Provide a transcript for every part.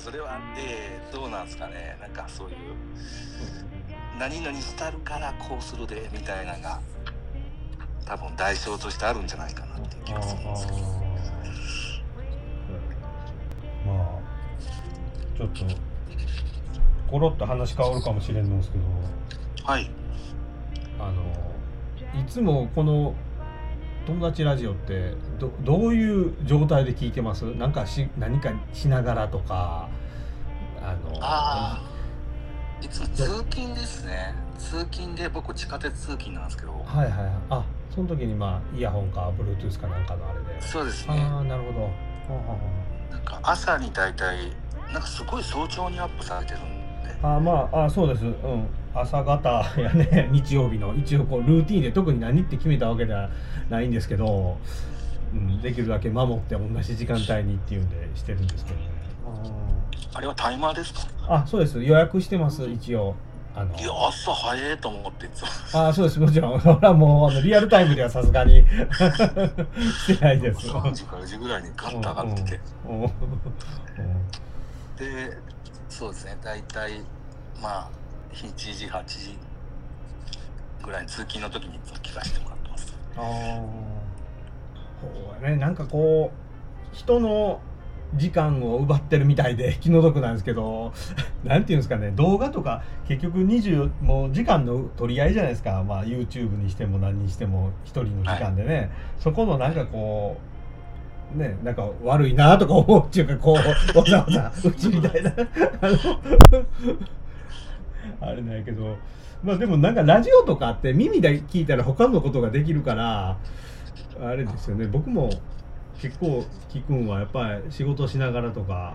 あそれはえーどうなんですかね。なんかそういう何々したるからこうするでみたいなのが多分代償としてあるんじゃないかなっていう気がするんですけど。まあちょっとコロッと話変わるかもしれんのですけど。はい。あのいつもこの友達ラジオってどどういう状態で聞いてます？なんかし何かしながらとかあのあいつも通勤ですね。通勤で僕地下鉄通勤なんですけど。はいはいはい。あその時にまあイヤホンか Bluetooth かなんかのあれで。そうですね。ああなるほど。はあはなんか朝に大体なんかすごい早朝にアップされてるんで。あはああまああそうです。うん。朝方やね 日曜日の。一応こうルーティンで特に何って決めたわけではないんですけど、うん、できるだけ守って同じ時間帯にっていうんでしてるんですけどね。あれはタイマーですか？あそうです。予約してます一応。あの。いや朝早いと思っていつも。あそうです。もちろん。それはもうあのリアルタイムではさすがに。してないです。3時か4時ぐらいにガッと上がってて。うんうん。うん。でそうですね。大体まあ7時8時ぐらいに通勤の時にいつも聞かせてもらってます。ああねなんかこう人の時間を奪ってるみたいで気の毒なんですけど なんていうんですかね動画とか結局20もう時間の取り合いじゃないですか、まあ、YouTube にしても何にしても一人の時間でね、そこのなんかこうねなんか悪いなとか思うっていうかこう わざわざうちみたいな。あれないけどまあでもなんかラジオとかって耳で聞いたら他のことができるからあれですよね。僕も結構聞くんはやっぱり仕事しながらとか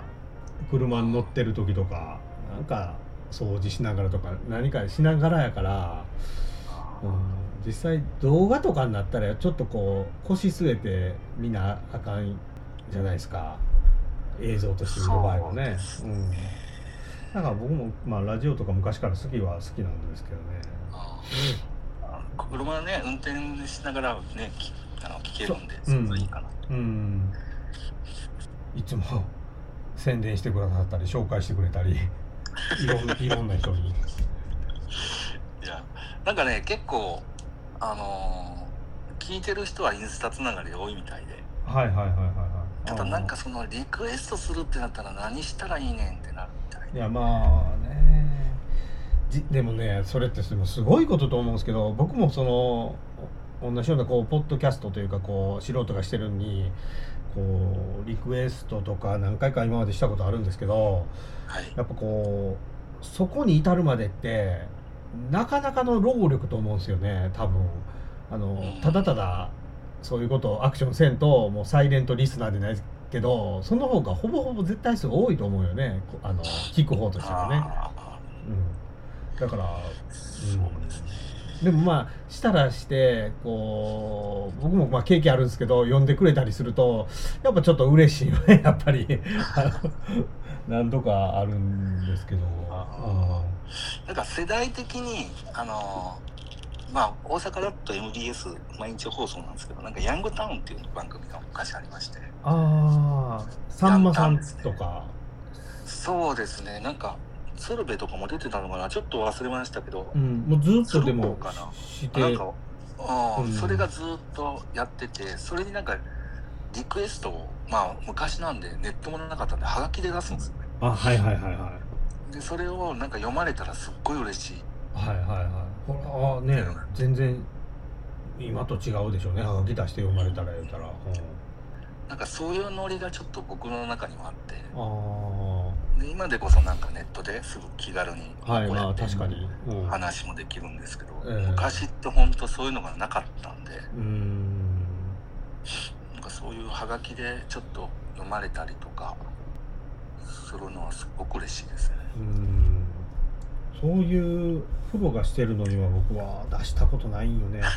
車に乗ってる時とかなんか掃除しながらとか何かしながらやから、うん、実際動画とかになったらちょっとこう腰据えて見なあかんじゃないですか映像として見る場合はね。うんだから僕も、まあ、ラジオとか昔から好きは好きなんですけどね。あー車ね運転しながらねきあの聞けるんでうれいいかな、うん。いつも宣伝してくださったり紹介してくれたり いろんいろんな人に。いやなんかね結構あのー聞いてる人はインスタつながり多いみたいではいはいはいはいはい。ただなんかそのリクエストするってなったら何したらいいねんってなるみたいいやまあねじでもねそれってすすごいことと思うんですけど僕もその同じようなこうポッドキャストというかこう素人がしてるのにこうリクエストとか何回か今までしたことあるんですけどはい。やっぱこうそこに至るまでってなかなかの労力と思うんですよね多分。あのうん。ただただそういうことをアクションせんともうサイレントリスナーでないけどその方がほぼほぼ絶対数多いと思うよねこあの聞く方としてはね、あうん、だからーそうですねでもまあしたらしてこう僕もまあ経験あるんですけど呼んでくれたりするとやっぱちょっと嬉しいよね やっぱり。何度かあるんですけど。あなんか世代的にあのーまあ大阪だと MBS 毎日放送なんですけどなんかヤングタウンっていう番組が昔ありまして。ああさんまさんとか。そうですね。なんか鶴瓶とかも出てたのかな？ちょっと忘れましたけど、うんもうずっとでもしてな？んか、うんうん。それがずっとやっててそれになんかリクエストをまあ昔なんでネットもなかったんでハガキで出すんですよね。あはいはいはいはい。でそれをなんか読まれたらすっごい嬉しい。はいはいはい。これはね全然今と違うでしょうね。はがき出して読まれたら言うたら、うん。なんかそういうノリがちょっと僕の中にもあって。あで今でこそなんかネットですぐ気軽にこうやって確かに、うん、話もできるんですけど、ええ。昔って本当そういうのがなかったんでうーん。なんかそういうハガキでちょっと読まれたりとかするのはすごく嬉しいですね。うそういうプロがしてるのには僕は出したことないんよね。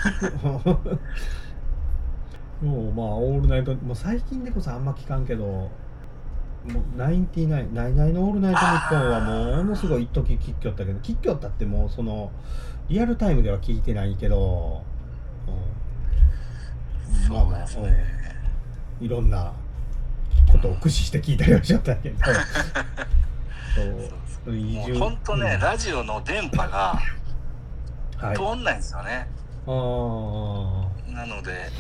もうまあオールナイトもう最近でこそあんま聞かんけどもうナインティナインナイナイのオールナイトニッポンはものすごい一時聞きよったけど聞きよったってもうそのリアルタイムでは聞いてないけど、うん、まあまあそういろんなことを駆使して聞いたりはしちゃったけど。そう。移も住。う本当ね、うん。ラジオの電波がはい。通んないんですよね。ああなので、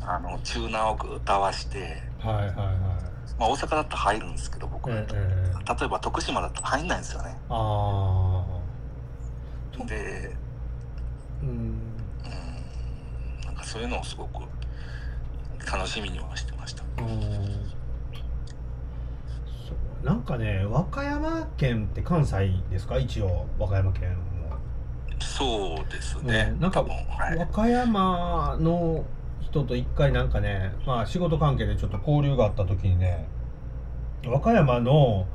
あの、チューナーをぐっと合わせて、はいはいはいまあ大阪だったら入るんですけど、僕。ええええ例えば徳島だと入んないんですよね。ああで、うんうん、なんかそういうのをすごく楽しみにはしてました。うんそうなんかね和歌山県って関西ですか？一応和歌山県もそうですね。うんなんか。和歌山の人と一回なんかね、まあ、仕事関係でちょっと交流があった時にね和歌山の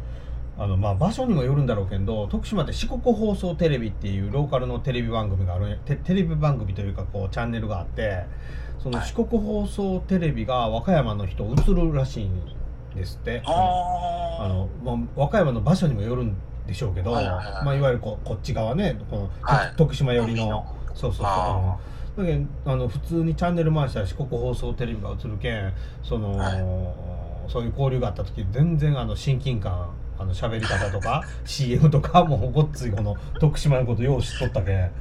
あの、まあ、場所にもよるんだろうけど徳島って四国放送テレビっていうローカルのテレビ番組があるテテレビ番組というかこうチャンネルがあってそのはい。四国放送テレビが和歌山の人映るらしいんですって。ああのまあ、和歌山の場所にもよるんでしょうけど、まあ、いわゆるこうこっち側ねこの、はい。徳島寄りのそうそうそうあだけどあの普通にチャンネル回したら四国放送テレビが映るけんその、はい。そういう交流があった時全然あの親近感あの喋り方とか CM とかもうごっついこの徳島のことよう知っとったけん、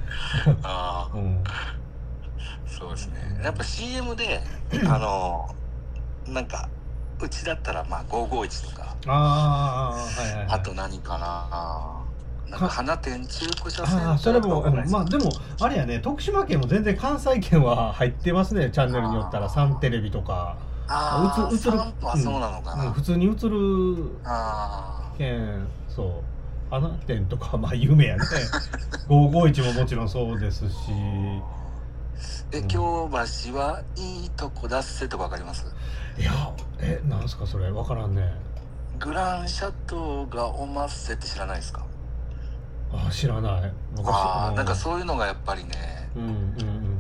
あうん、そうですね。やっぱ CM で、あの、なんか、うちだったら、まあ、551とか、ああはいはい、はい、あと何かな。なんか、花店中古車センターああそれも、まあでもあれやね徳島県も全然関西圏は入ってますねチャンネルによったらサンテレビとか、ああ、うつ映るはそうなのかな。うん普通に映るあ県そう。花店とかは まあ有名やね。551ももちろんそうですし。あ。え、うん。京橋はいいとこだっせとかわかります？いやえなんすかそれ？わからんね。グランシャトーがおまっせって知らないですか？あ知らない。昔。あなんかそういうのがやっぱりね、うんうんうん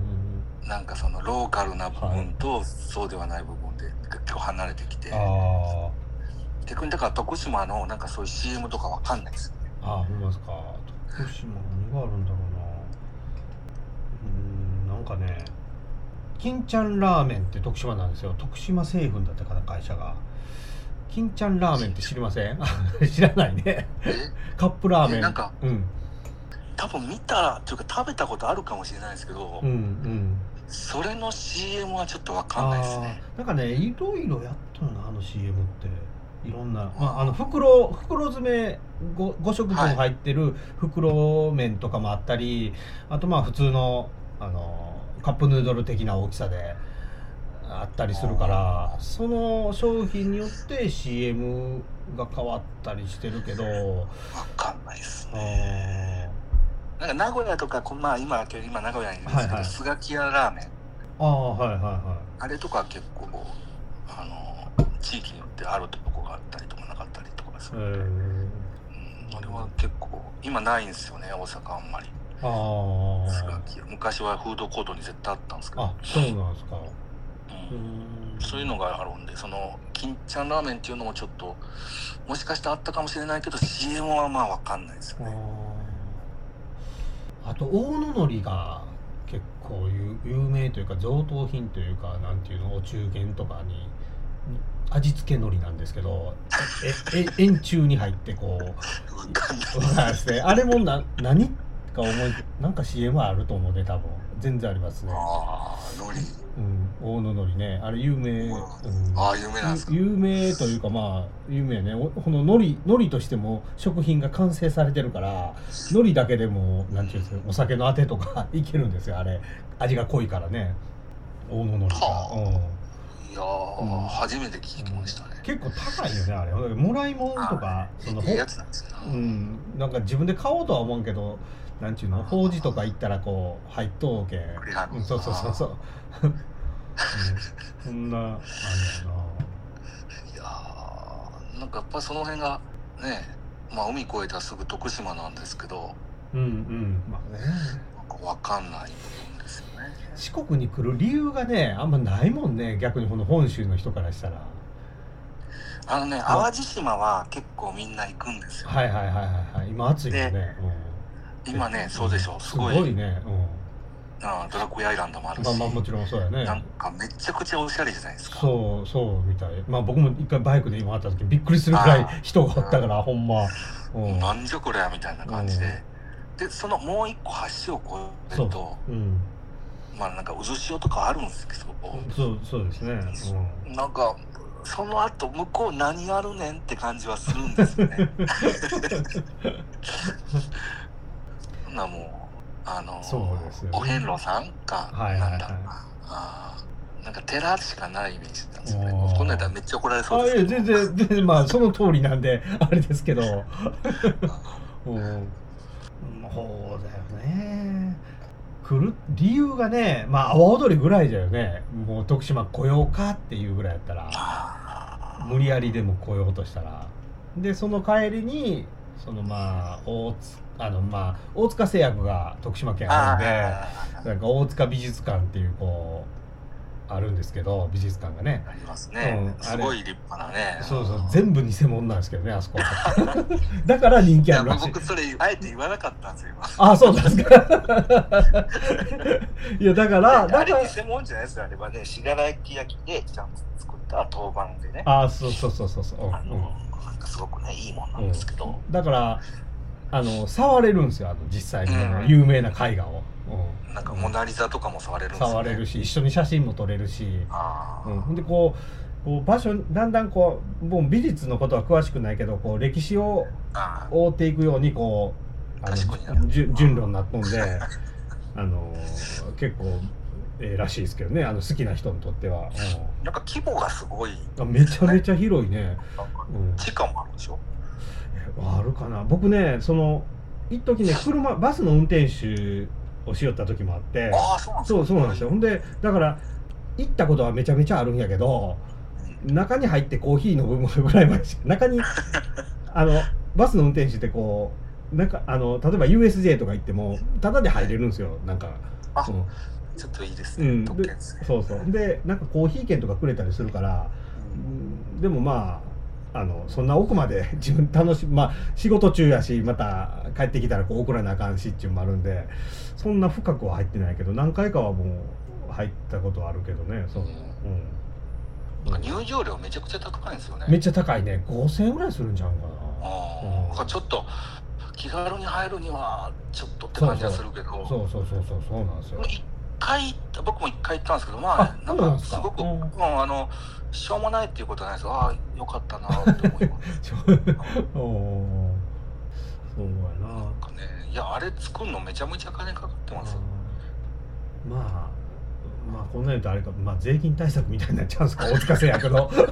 なんかそのローカルな部分とそうではない部分で結構離れてきて、うんあ逆にだから徳島のなんかそういう CM とかわかんないですよね。ーあほんまですか。徳島何があるんだろうな。うんなんかね金ちゃんラーメンって徳島なんですよ。徳島製粉だったかな会社が金ちゃんラーメンって知りません？知らないね。え？カップラーメン。えなんかうん。多分見たというか食べたことあるかもしれないですけど、うんうん。それの CM はちょっとわかんないですね。なんかねいろいろやったよなあの CM って。いろんな、まあ、あの袋袋詰め 5, 5食分入ってる袋麺とかもあったり、あとまあ普通のあのカップヌードル的な大きさであったりするからその商品によって CM が変わったりしてるけどわかんないですあね。ーなんか名古屋とかこまあ今今名古屋にいるんですけど、はいはいスガキ屋ラーメンあーはいはいはあれとか結構あの地域によってあるとこがあったりとかなかったりとかする。ー、うんあれは結構今ないんですよね大阪あんまり。あスガーキ屋昔はフードコートに絶対あったんですけど。あそうなんですかううん。んそういうのがあるんで、その、金ちゃんラーメンっていうのもちょっと、もしかしてあったかもしれないけど、CM はまあわかんないですよね。あと大野のりが結構有有名というか贈答品というかなんていうのお中元とかに味付け海苔なんですけどええ 円柱に入ってこうわかんない。ですねあれもな何か思いなんか CM あると思うね多分。全然ありますね、ああ、のり。うん、大野のりね。あれ有名、うん、ああ、有名なんですか？有名というかまあ有名ね。おこの海苔海苔としても食品が完成されてるから海苔だけでもなんていうんですかお酒のあてとか いけるんですよあれ。味が濃いからね。大野海苔が、はうん、いやー、うん初めて聞きましたね。結構高いよねあれ。もらい物とかそのいいやつなんですよほうん。なんか自分で買おうとは思うけどなんちゅうの？法事とか行ったらこう入っとうけ。ん、そうそうそうそう、うん、そんなあんやな。いやー、なんかやっぱその辺が、ね、まあ海越えたらすぐ徳島なんですけど、うんうん。まあね。なんかわかんない部分ですよね。四国に来る理由がねあんまないもんね。逆にこの本州の人からしたら。あのね、淡路島は結構みんな行くんですよ。はいはいはいはいはい。今暑いよね、うん今ね、そうでしょ。すごい。すごいね、あドラクエアイランドもあるし、まあまあもちろんそうやね。なんかめちゃくちゃおしゃれじゃないですか。そうそうみたい。まあ僕も一回バイクで今あった時びっくりするくらい人がおったからほんま。うん。なんじゃこりゃみたいな感じで、でそのもう一個橋を越えるとう。ん。まあなんか渦潮とかあるんですけど、そうそうですね。なんかその後向こう何あるねんって感じはするんですよね なもうあのそうですよね。お遍路さんか、はいはいはいなんだろうな。あーなんか寺しかないイメージだったんですよね。こんなんやめっちゃ怒られうんそうあいやですけど全然全然まあその通りなんで あれですけど。うん。そうだよね。来る理由がねまあ阿波踊りぐらいだよね。もう徳島来ようかっていうぐらいやったら。あ無理やりでも来ようとしたら。でその帰りにそのまあ大津あのまあ大塚製薬が徳島県あるんであなんか大塚美術館っていうこうあるんですけど美術館がね。ありますね、うんすごい立派なね。そうそう全部偽物なんですけどねあそこ。だから人気あるらしい。僕それあえて言わなかったんですよあそうなんですか。いやだからだかられ偽物じゃないですよあれはね。信楽焼でちゃんと作った陶板でね。あそうそうそうそうそう、あの、うん。なんかすごくねいいもんなんですけど、だからあの触れるんですよあの実際に、うん。有名な絵画を、うん。なんかモナ・リザとかも触れるんですよ、ね、触れるし一緒に写真も撮れるし、ああ、うん、でこうこう場所だんだんこうもう美術のことは詳しくないけどこう歴史をああ追っていくようにこうあの順路になっとんであの結構ええらしいですけどねあの好きな人にとっては、なんか規模がすごい。めちゃめちゃ広いね、うん、地下もあるでしょ？あるかな。僕ねその一時ね車バスの運転手をしよった時もあって。そうそうなんですよ。ほんでだから行ったことはめちゃめちゃあるんやけど中に入ってコーヒー飲むぐらいまでしか中に あのバスの運転手ってこうなんかあの例えば USJ とか行ってもタダで入れるんですよ。なんか、あうんちょっといいですね、うん、特で権ですねそうそう。でなんかコーヒー券とかくれたりするからうん。でもまああのそんな奥まで 自分楽しまあ仕事中やしまた帰ってきたらこう送らなあかんしっちゅうのもあるんでそんな深くは入ってないけど何回かはもう入ったことはあるけどねそう、うん。なんか入場料めちゃくちゃ高いんですよね。めっちゃ高いね。5000円ぐらいするんじゃんかあうん。ちょっと気軽に入るにはちょっとって感じはするけど。なそうそうそうそうそうなんですよ。一回僕も一回行ったんですけどまああなんかすごく、うん。うんあのしょうもないっていうことはないです。ああよかったなって思います。ちょおーそうやな。なんかねいやあれ作るのめちゃめちゃ金かかってますよ。まあまあこんなん言うとあれか、まあ、税金対策みたいになっちゃうんですか？大塚製薬の。そう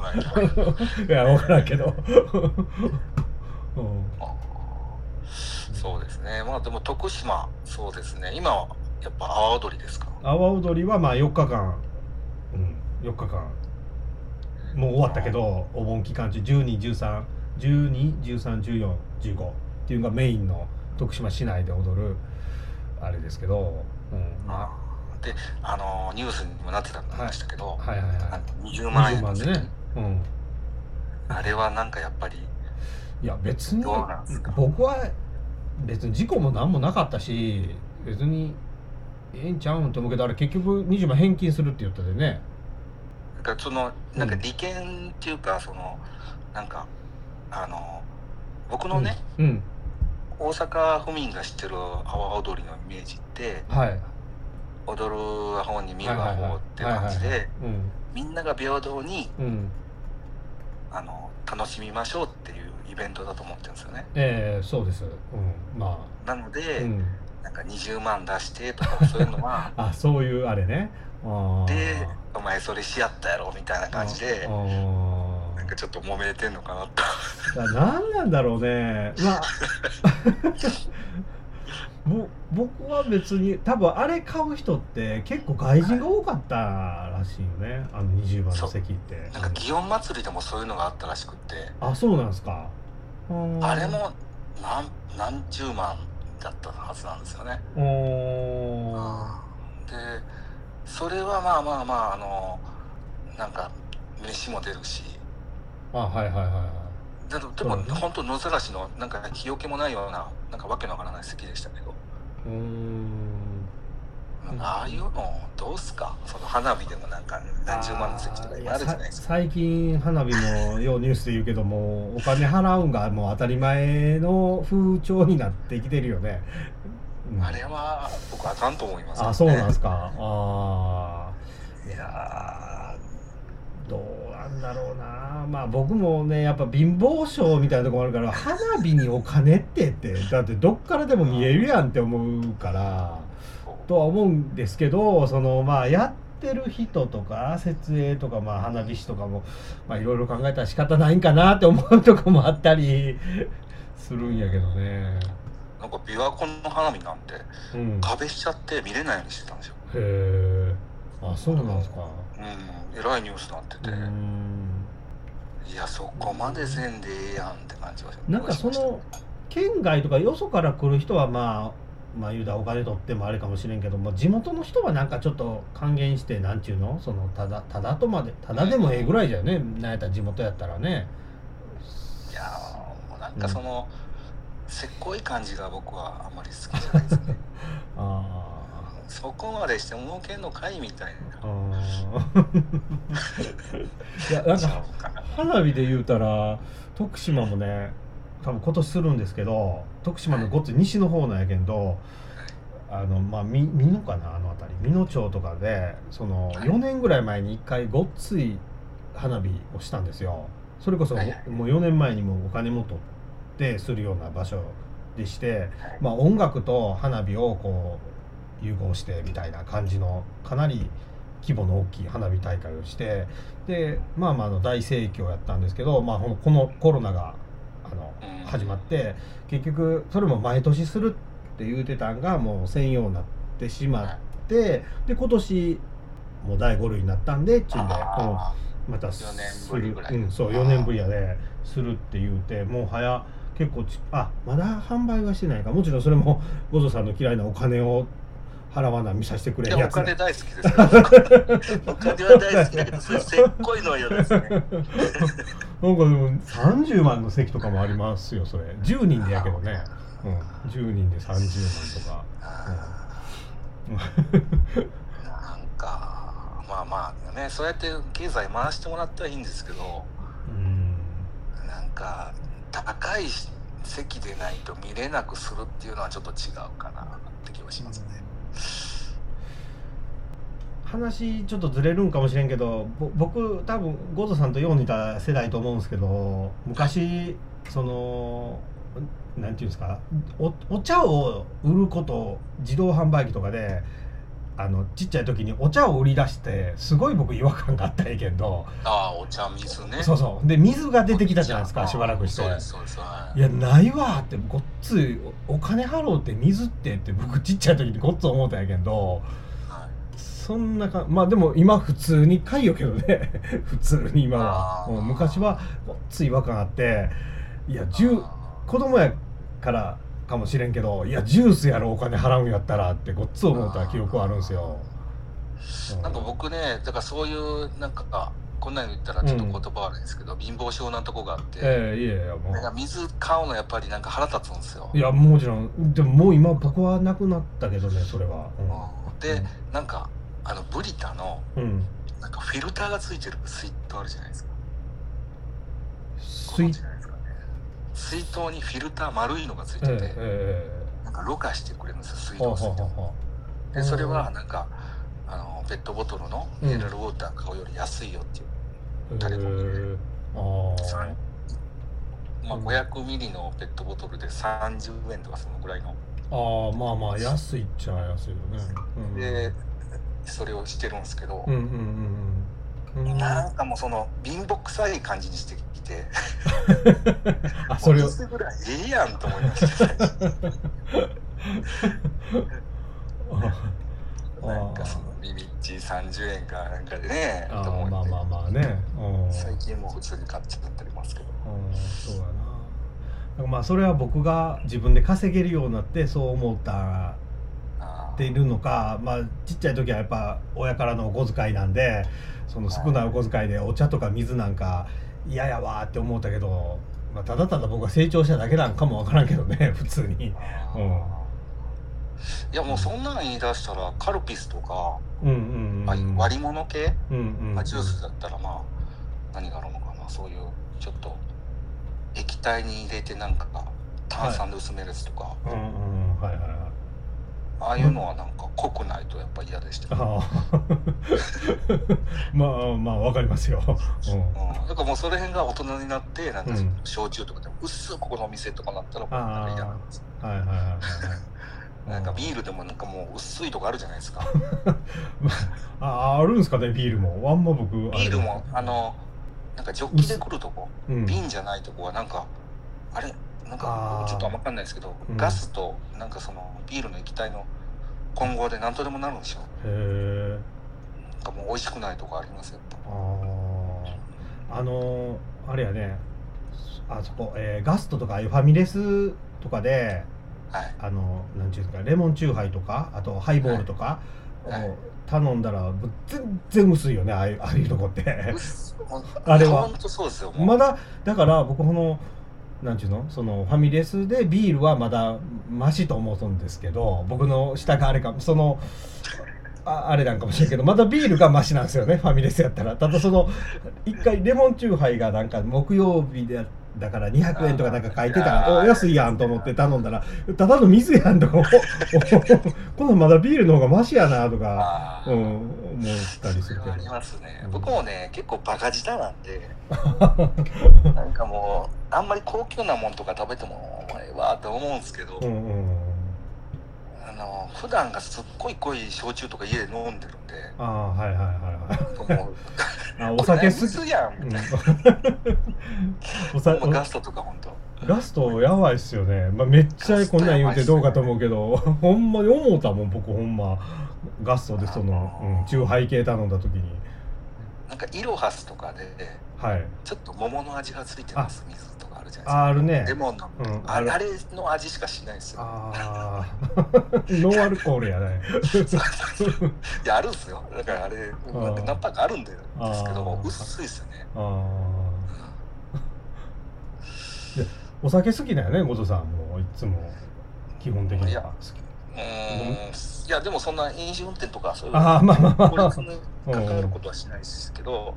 なんやいや分からんけど、そうですね。まあでも徳島そうですね。今はやっぱ阿波踊りですか？阿波踊りはまあ4日間、うん、4日間。もう終わったけどお盆期間中121312131415っていうのがメインの徳島市内で踊るあれですけど、うん、まであのニュースにもなってたんでしたけど、あはい。はい。はい。なんか20万円20万でね、うん、あれはなんかやっぱりいや別に僕は別に事故も何もなかったし別にええんちゃうんと思うけどあれ結局20万返金するって言ったでね。なんかそのなんか利権っていうかそのなんかあの僕のね、うん。大阪府民が知ってる阿波踊りのイメージってはい。踊るアホに見るアホって感じでみんなが平等にうん。うんあの楽しみましょうっていうイベントだと思ってるんですよね。ええそうです。うん。まなので、あうんなんか20万出してとかそういうのは あそういうあれね。でお前それしやったやろみたいな感じでなんかちょっと揉めてんのかなと。何なんだろうね。まあ。ぼ僕は別に多分あれ買う人って結構外人が多かったらしいよね。あの20番の席って。なんか祇園祭りでもそういうのがあったらしくって。あそうなんですか。うんあれも何何十万だったはずなんですよね。うー。ん。でそれはまあまあまああのなんか飯も出るし。あはいはいはいはい。でも本当野ざらしのなんか日よけもないようななんかわけのわからない席でしたけど。うああいうのどうすか？その花火でもなんか何十万の席とか今あるじゃないですか。最近花火もようニュースで言うけどもお金払うんがもう当たり前の風潮になってきてるよね、うん、あれは僕あかんと思います、ね、あそうなんですか。ああいやどうなんだろうな。まあ僕もねやっぱ貧乏症みたいなとこもあるから花火にお金ってってだってどっからでも見えるやんって思うからとは思うんですけどそのまあやってる人とか設営とかまあ花火師とかもまあいろいろ考えたら仕方ないんかなって思うとこもあったり するんやけどね。なんか琵琶湖の花火なんて、うん、壁しちゃって見れないようにしてたんですよ。へえ。あそうなんですか。うん、えらいニュースになってて。いやそこまでせんでええやんって感じはなんかその県外とかよそから来る人はまあまあ言うたらお金取ってもあれかもしれんけども地元の人はなんかちょっと還元してなんちゅうの？そのただただとまでただでもええぐらいじゃね、うん、なんやったら地元やったらね。いやもうなんかその、うん、せっこい感じが僕はあんまり好きじゃないですね。ああそこまでして儲けんのかいみたいな。いやなんか花火で言うたら徳島もね多分今年するんですけど徳島のごっつ西の方なんやけど、あのまあ美濃かなあの辺り。美濃町とかでその4年ぐらい前に1回ごっつい花火をしたんですよ。それこそもう4年前にもお金も取ってするような場所でして、まあ、音楽と花火をこう融合してみたいな感じのかなり規模の大きい花火大会をしてでまあまあの大盛況やったんですけど、まあ、このコロナがあの始まって結局それも毎年するって言うてたんがもう専用になってしまってで今年もう第5類になったんでっちゅうんでまたする。うん、そう4年ぶりやでするって言うてもう早結構ちあまだ販売はしてないか。もちろんそれも五蔵さんの嫌いなお金を払わな見させてくれやつ。お金大好きです お金は大好きだけどそれせっこいのは嫌ですねなんかでも30万の席とかもありますよそれ。10人でやけどね、うん、10人で30万とか、うん、なんかまあまあねそうやって経済回してもらったらいいんですけど、うん、なんか高い席でないと見れなくするっていうのはちょっと違うかなって気はしますね。話ちょっとずれるんかもしれんけど僕多分ゴゾさんとよう似た世代と思うんですけど昔そのなんていうんですかおお茶を売ること自動販売機とかであのちっちゃい時にお茶を売り出してすごい僕違和感があったんやけど。ああお茶水ね。そうそう。で水が出てきたじゃないですかしばらくして。い。やないわってごっついお金払うって水ってって僕ちっちゃい時にごっつ思ったんやけどそんなかまあでも今普通に買いよけどね。普通に今は。もう昔はごっつい違和感あって。いや子供やからかもしれんけどいやジュースやろお金払うんやったらってごっつ思った記憶はあるんですよ、うん、なんか僕ねだからそういうなんかこんなに言ったらちょっと言葉悪いんですけど、うん、貧乏症なとこがあって、えー、いやいやもう。水買うのやっぱりなんか腹立つんですよ。いやもちろん。でももう今僕はなくなったけどねそれは、うん、で、なんかあのブリタの、うん、なんかフィルターがついてる水筒あるじゃないですか。水水筒にフィルター丸いのがついてて、えー、なんかろ過してくれるんですよ水道水ででそれはなんかあのペットボトルのミネラルウォーター買うより安いよっていうタレコミで、まあ、500ミリのペットボトルで30円とかそのぐらいの。ああまあまあ安いっちゃ安いよね、うん、でそれをしてるんですけど、うんうんうんうん、なんかもうその貧乏くさい感じにしてきて。あそれを。ぐらいええやんと思いました。なんかそのビビッチ30円かなんかでねあまあまあまあね。最近も普通に買っちゃったりますけど。そうだな。まあそれは僕が自分で稼げるようになってそう思ったっているのか、まあ、ちっちゃい時はやっぱ親からのお小遣いなんでその少ないお小遣いでお茶とか水なんか嫌やわって思ったけど、まあ、ただただ僕は成長しただけなんかも分からんけどね 普通に。うん。いやもうそんなん言い出したらカルピスとか、うんうんうん。あ割り物系、うんうんまあ、ジュースだったらまあ何があるのかな。そういうちょっと液体に入れてなんか炭酸で薄めるやつとか、うんうん。はいはいはいああいうのはなんか濃くないとやっぱ嫌でした、ああ。まあまあわかりますよ、ううん、だからもうそれ辺が大人になってなんかうん。焼酎とかでも薄くここのお店とかなったらもうなんか嫌なんですん、はいはいはいはい。なんかビールでもなんかもう薄いとこあるじゃないですか。ああるんですかねビールも。あんま僕ビールもあのなんかジョッキで来るとこ。うん。瓶じゃないとこはなんかあれなんかちょっと分かんないですけど、うん。ガスとなんかそのビールの液体の混合で何とでもなるんでしょへえなんかもう美味しくないとこありますよ。あああのーあれやね。あそこ、えーガストとかああいうファミレスとかでぱはい。あのなんていうんですかレモンチューハイとかあとハイボールとか、はい。はいを頼んだら全然薄いよねああいうああいうとこって。あれは。本当そうですよもう。まだだから僕このなんちゅうの？そのファミレスでビールはまだマシと思うんですけど僕の下があれかそのああれなんかもしれんけどまだビールがマシなんですよねファミレスやったら。ただその一回レモンチューハイがなんか木曜日でやってだから200円とかなんか書いてたらお安いやんと思って頼んだらただの水やんとか このまだビールの方がマシやなとか、うん、思ったりするけど。ありますね、うん。僕もね結構バカ舌なんで なんかもうあんまり高級なもんとか食べてもお前はって思うんですけど、うんうん普段がすっごい濃い焼酎とか家で飲んでるんで。ああはいはいはいはい。あお酒好き水やん。みたいな、ガストとか本当。ガストやばいっすよね、まあ、めっちゃこんなん言うてどうかと思うけど、ほんまに思うたもん僕ほんま。ガストでその、うん、チューハイ系頼んだ時に。なんかイロハスとかではい。ちょっと桃の味がついてます水じゃないですか。ああるね。レモンの、うん。あるああれの味しかしないですよ。ああ ノンアルコールやね。いやあるんですよ。だからあれ何パーかあるんでですけど薄いですよね。ああでお酒好きだよねモトさんも。いつも。基本的には。好きうーん。いやでもそんな飲酒運転とかそういうああまあまあまあ。関わることはしないですけど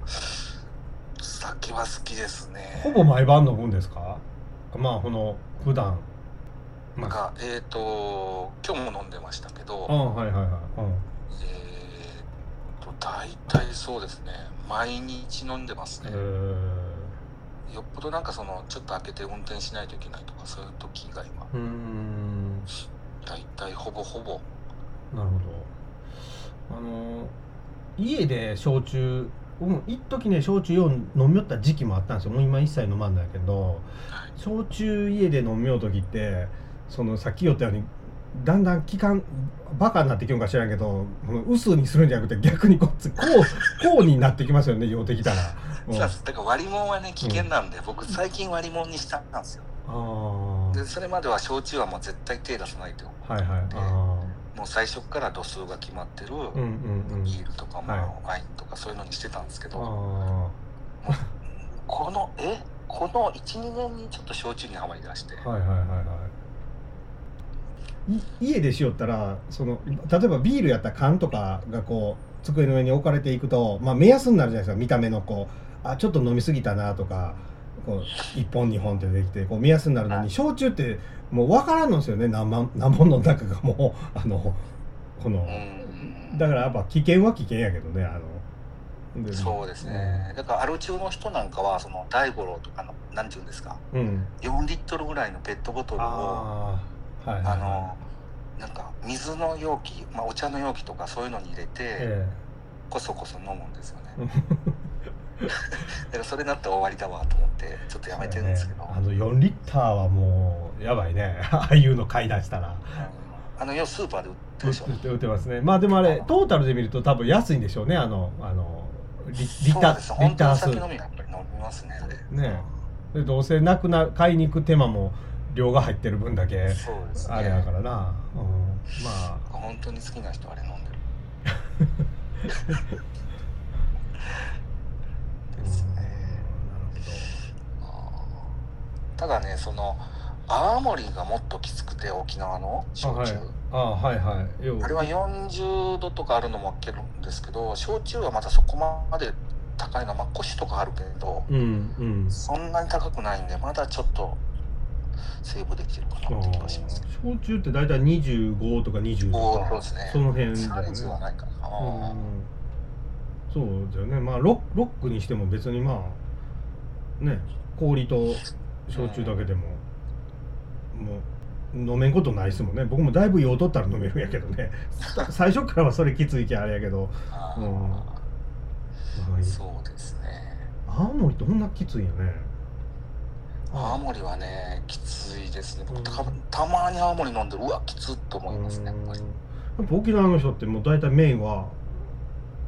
酒は好きですね。ほぼ毎晩飲むんですか？まあこの普段。なんかえっ、と今日も飲んでましたけど。はいはいはい、うん。えー、と大体そうですね。毎日飲んでますね、えー。よっぽどなんかそのちょっと開けて運転しないといけないとかそういう時以外はうーん。大体ほぼほぼ。なるほど。あの家で焼酎うん一時ね焼酎よう飲みよった時期もあったんですよ。もう今一切飲まんないけど焼酎家で飲みよう時ってそのさっき言ったようにだんだん期間バカになってきよんか知らんけどこの薄にするんじゃなくて逆にこっちこう こうになってきますよね酔うてきたら、うんそうだから割り物はね危険なんで、僕最近割り物にしたんですよ。あでそれまでは焼酎はもう絶対手出さないとあはいはい。あもう最初から度数が決まってるビールとか、まあはワインとかそういうのにしてたんですけあどあこのえ？この12年にちょっと焼酎にはまりだして、はいはいはいはい。い家でしよったらその例えばビールやったら缶とかがこう机の上に置かれていくと、まあ、目安になるじゃないですか見た目のこうあちょっと飲み過ぎたなとかこう1本2本ってできてこう目安になるのに焼酎ってもう分からんのですよね。何万何本の中がもう あのこのうん。だからやっぱ危険は危険やけどねあの。そうですね、だからアル中の人なんかはその大五郎とかのなんていうんですか。うん。4リットルぐらいのペットボトルをああはいあのなんか水の容器、まあ、お茶の容器とかそういうのに入れて、えこそこそ飲むんですよね。え だからそれになったら終わりだわと思ってちょっとやめてるんですけど、ね。あの4リッターはもうやばいね。ああいうの買い出したら。うん。あの要はスーパーで売ってるでしょ。売って売ってますね。まあでもあれトータルで見ると多分安いんでしょうね。あのあのリリタそうです。リッター数本当に酒飲みがやっぱり飲みますねあれね。でどうせなくな買いに行く手間も量が入ってる分だけそうですね。あれやからな、うん、まあ。本当に好きな人はあれ飲んでる ですねうんなるただねその青森がもっときつくて沖縄の焼酎。あはいはい。よう。あれは40度とかあるのもいけるんですけど焼酎はまたそこまで高いのはまあ腰とかあるけどうんうん。そんなに高くないんでまだちょっとセーブできてるかあなって気がします。ー焼酎って大体25とか20とか。そうですね。その辺だサよはないかな、うん。そうだよね。まあロロックにしても別にまあね氷と焼酎だけでも、もう飲めんことないですもんね。僕もだいぶ用取ったら飲めるんやけどね。さ 最初からはそれきついきゃあれやけど、うん。はいそうですね。青森ってこんなきついよね。青森はねきついですね。うん。僕たたまに青森飲んでうわきつっと思いますねやっぱり。やっぱ沖縄の人ってもう大体メインは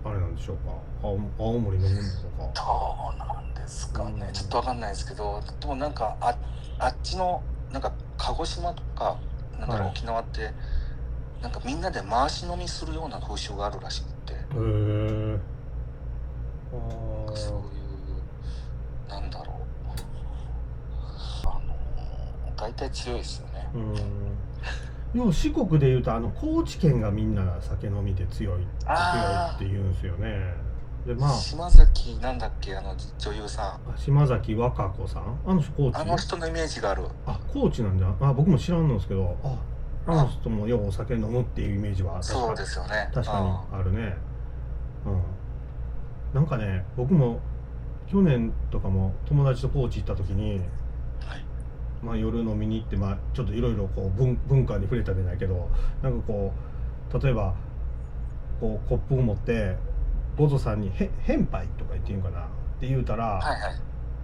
あれなんでしょうか？青青森飲むのとか。どうなんですかね、うん。ちょっとわかんないですけどでもなんかああっちのなんか鹿児島とかなんだろうはい。沖縄ってなんかみんなで回し飲みするような風習があるらしくて。へえあそういうなんだろう。あの大体強いですよね。うん。よう四国でいうとあの高知県がみんな酒飲みで強い強いって言うんですよねでまあ。島崎なんだっけ？あの女優さん。島崎和歌子さん？あの人高知あの人のイメージがある。あ高知なんじゃあ僕も知らんのですけどああの人もようお酒飲むっていうイメージはそうですよね。確かにあるね。うん。なんかね僕も去年とかも友達と高知行った時に、はい。まあ、夜飲みに行って、まあ、ちょっといろいろこう文文化に触れたじゃないけどなんかこう例えばこうコップを持ってゴゾさんにへ「変杯」とか言っていうんかな？って言うたら、はいはい。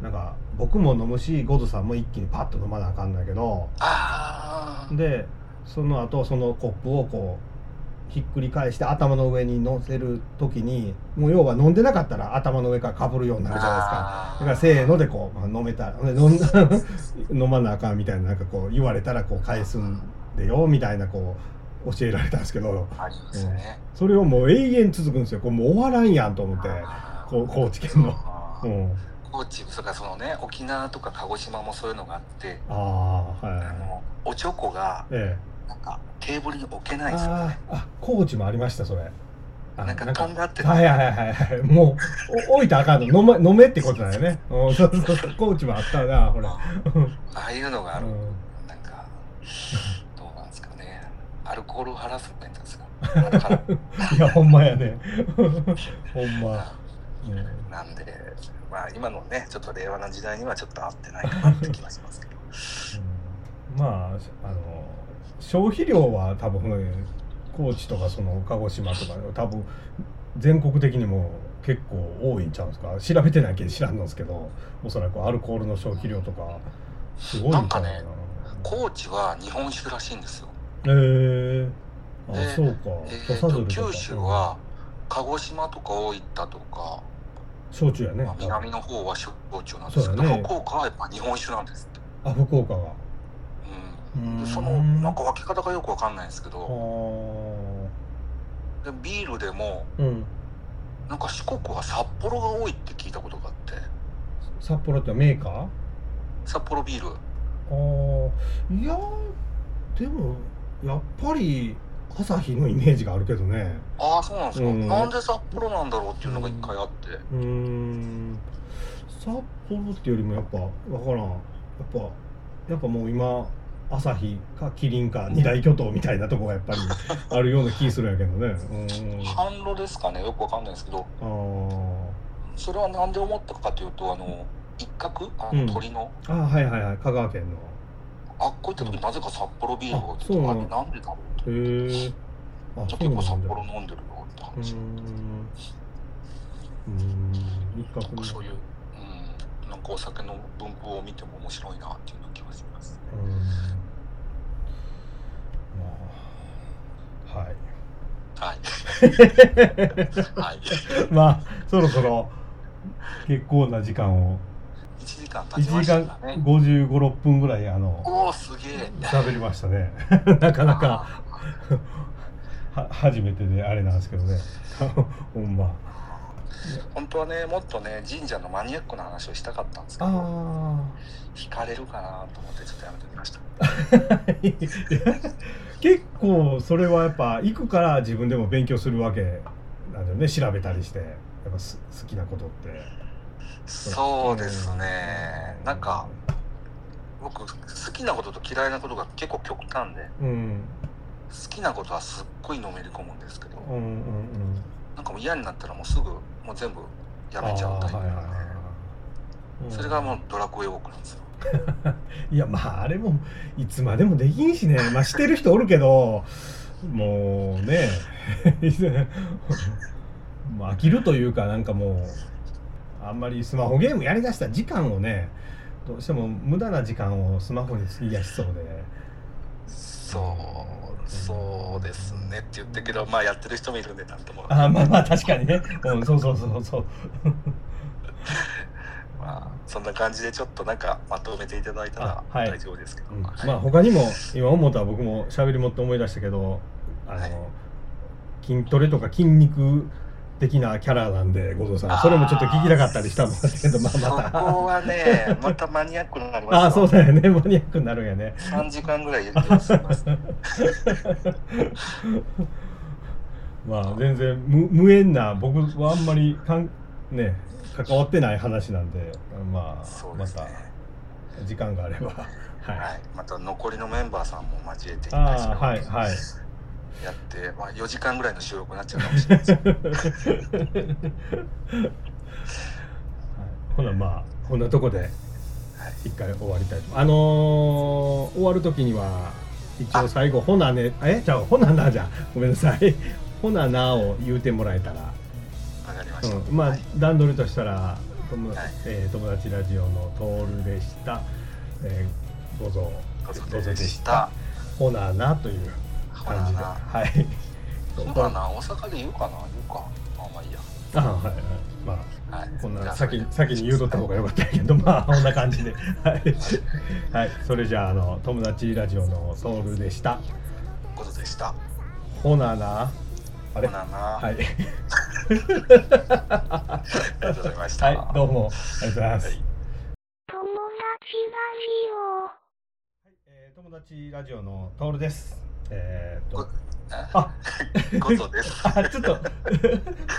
なんか僕も飲むしゴゾさんも一気にパッと飲まなあかんだけど。でその後そのコップをこうひっくり返して頭の上に乗せる時にもう要は飲んでなかったら頭の上からかぶるようになるじゃないですか。だからせーのでこう、まあ、飲めたで飲んだ 飲まなあかんみたいななんかこう言われたらこう返すんでよみたいなこう教えられたんですけど。ありますね、それをもう永遠続くんですよ。こうもう終わらんやんと思って、高知県の。高知それからそのね沖縄とか鹿児島もそういうのがあって。ああはいあのおちょこがええ。なんかテーブルに置けないですよあねーあ高知もありましたそれ。あなんかとんがってるはいはいはいはい。もうお 置いたらあかんの。飲め飲めってことだよね。うんそうそうそう。高知もあったなほらああいうのがある、うん。なんか アルコールハラスメントですか？いやほんまやね。ほんま、うん。なんでまあ今のねちょっと令和な時代にはちょっと合ってないかなって気がしますけど。うん。まああの消費量は多分高知とかその鹿児島とか多分全国的にも結構多いんちゃうんですか？調べてないけど知らんのですけどおそらくアルコールの消費量とかすごいんちゃうなんかね高知は日本酒らしいんですよへえあでそうか。えーと九州は鹿児島とか大分とか、焼酎やね。まあ、南の方は焼酎なんですけど、ね。福岡はやっぱ日本酒なんですって、あ福岡が。うん、そのなんか分け方がよくわかんないんですけあどー。でビールでもうん。なんか四国は札幌が多いって聞いたことがあって。札幌ってメーカー？札幌ビール。ああいやでもやっぱり朝日のイメージがあるけどね。ああそうなんですか、うん。なんで札幌なんだろうっていうのが一回あって、うーん。札幌っていうよりもやっぱ分からん。やっぱやっぱもう今朝日かキリンか二大巨頭みたいなとこがやっぱり あるような気するんやけどね。うん販路ですかね。よくわかんないですけど。それはなんで思ったかというとあの一角？あうん。の鳥の、あーはいはいはい。香川県のあっこ行った時なぜか札幌ビールが売っててあそうなんでだろうとへえあじゃあそう結構札幌飲んでるよって話、ん。うーん。一角にそういう、うん、なん。かお酒の分布を見ても面白いなっていう気がします。まあはいはい。はい。まあそろそろ結構な時間を1時間1経ちま時間したかね。5 5 6分ぐらいあのおお、すげえ。喋りましたね。なかなかは初めてであれなんですけどね。ほんま。本当はねもっとね神社のマニアックな話をしたかったんですけどあ惹かれるかなと思ってちょっとやめておきました。あ 結構それはやっぱ行くから自分でも勉強するわけなんだよね調べたりして。やっぱす好きなことってそうですね。なんか僕好きなことと嫌いなことが結構極端でうん。好きなことはすっごいのめり込むんですけどうんうんうん。なんかもう嫌になったらもうすぐもう全部やめちゃうタイプなはいはいうん。それがもうドラクエウォークなんですよ。いやまああれもいつまでもできんしね。まあしてる人おるけどもうね。もう飽きるというかなんかもうあんまりスマホゲームやりだした時間をねどうしても無駄な時間をスマホに費やしそうで。そうそうですねって言ってけどまあやってる人もいるんでなんとも。あまあまあ確かにね、うん、そうそうそうそう。まあそんな感じでちょっとなんかまとめていただいたら大丈夫ですけど、うん。はい。まあ他にも今思ったら僕も喋り持って思い出したけどあの、はい。筋トレとか筋肉的なキャラなんで五蔵さん。それもちょっと聞きたかったりしたんだけどまあまた。そこはねまたマニアックになりますよ。ああそうだよね。マニアックになるんやね。3時間ぐらい言ってます まあ全然無無縁な僕はあんまりかんね関わってない話なんでまあそうでますたね時間があれば。はい、はい、また残りのメンバーさんも交えてああはいはいやって、まあ、4時間ぐらいの収録になっちゃうかもしれないです。ほなまあこんなとこで一回終わりたいと。あのー終わる時には一応最後「ほなね」えじゃあ「ほなな」じゃごめんなさい「ほなな」を言うてもらえたら、わかりました、うん、まあはい。段取りとしたら友,、はい。えー友達ラジオのトールでした、えー、ごぞ。ごぞごぞでした。ほななという感じで。はい。そうかな。大阪で言うかな。言うか。あまあいいや。あはいはい。まあはい。こんな先に先に言うとった方がよかったけどまあこんな感じで。はい、はい、それじゃああの友達ラジオのソウルでした。ことでした。ほななあれ？ほなな、はい。ありがとうございました、はい。どうも。ありがとうございます、はい。友達ラジオ。えー友達ラジオのトールですえー、っとああことです あちょっとこ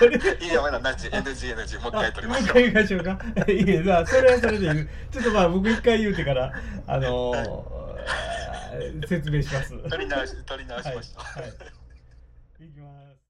れ いいよまだなし NGNG もう一回取りましょうもう一回言いましょうか？いいえ、まあ、それはそれで言う。ちょっとまあ、僕一回言うてから、あのー説明します。取り直し取り直しました、はい。はい、いきます。